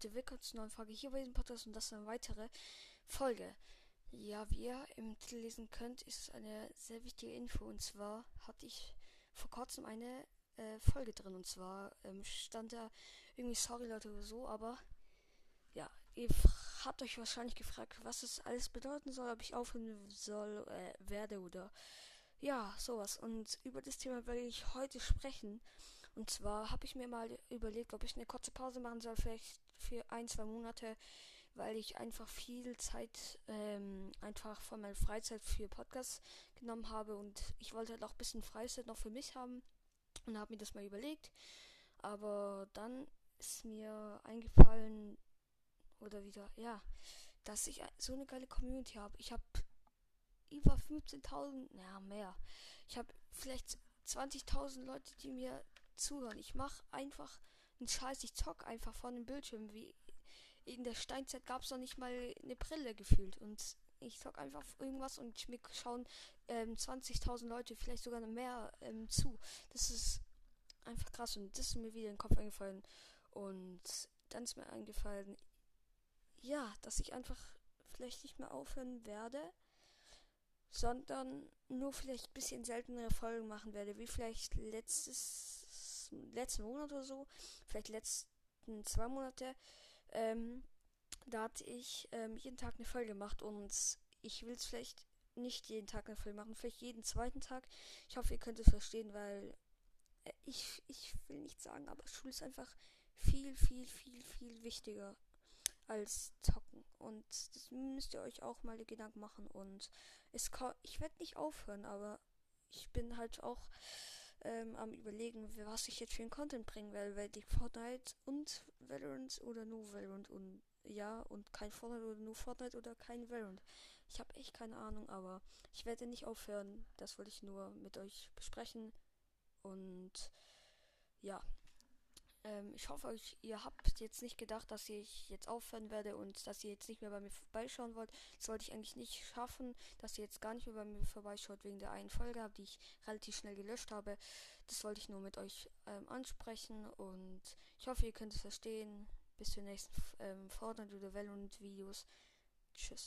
Leute, willkommen zur neuen Folge hier bei diesem Podcast und das ist eine weitere Folge. Ja, wie ihr im Titel lesen könnt, ist es eine sehr wichtige Info und zwar hatte ich vor kurzem eine äh, Folge drin und zwar ähm, stand da irgendwie sorry Leute oder so, aber ja, ihr habt euch wahrscheinlich gefragt, was es alles bedeuten soll, ob ich aufhören soll, äh, werde oder ja, sowas. Und über das Thema werde ich heute sprechen. Und zwar habe ich mir mal überlegt, ob ich eine kurze Pause machen soll, vielleicht für ein, zwei Monate, weil ich einfach viel Zeit ähm, einfach von meiner Freizeit für Podcasts genommen habe und ich wollte halt auch ein bisschen Freizeit noch für mich haben und habe mir das mal überlegt. Aber dann ist mir eingefallen, oder wieder, ja, dass ich so eine geile Community habe. Ich habe über 15.000, ja, mehr. Ich habe vielleicht 20.000 Leute, die mir zuhören. Ich mache einfach einen Scheiß. Ich zock einfach vor dem Bildschirm. Wie in der Steinzeit gab es noch nicht mal eine Brille gefühlt. Und ich zock einfach irgendwas und mir schauen ähm, 20.000 Leute, vielleicht sogar mehr ähm, zu. Das ist einfach krass. Und das ist mir wieder in den Kopf eingefallen. Und dann ist mir eingefallen, ja, dass ich einfach vielleicht nicht mehr aufhören werde sondern nur vielleicht ein bisschen seltenere Folgen machen werde, wie vielleicht letztes letzten Monat oder so, vielleicht letzten zwei Monate, ähm, da hatte ich ähm, jeden Tag eine Folge gemacht und ich will es vielleicht nicht jeden Tag eine Folge machen, vielleicht jeden zweiten Tag. Ich hoffe, ihr könnt es verstehen, weil äh, ich, ich will nicht sagen, aber Schule ist einfach viel, viel, viel, viel wichtiger als zocken. Und das müsst ihr euch auch mal Gedanken machen. Und es ich werde nicht aufhören, aber ich bin halt auch ähm, am überlegen, was ich jetzt für einen Content bringen werde, weil die Fortnite und Valorant oder nur Valorant und ja und kein Fortnite oder nur Fortnite oder kein Valorant. Ich habe echt keine Ahnung, aber ich werde nicht aufhören. Das wollte ich nur mit euch besprechen und ja. Ähm, ich hoffe, euch, ihr habt jetzt nicht gedacht, dass ich jetzt aufhören werde und dass ihr jetzt nicht mehr bei mir vorbeischauen wollt. Das wollte ich eigentlich nicht schaffen, dass ihr jetzt gar nicht mehr bei mir vorbeischaut wegen der einen Folge, die ich relativ schnell gelöscht habe. Das wollte ich nur mit euch ähm, ansprechen und ich hoffe, ihr könnt es verstehen. Bis zur nächsten ähm, Fortnite oder Valorant Videos. Tschüss.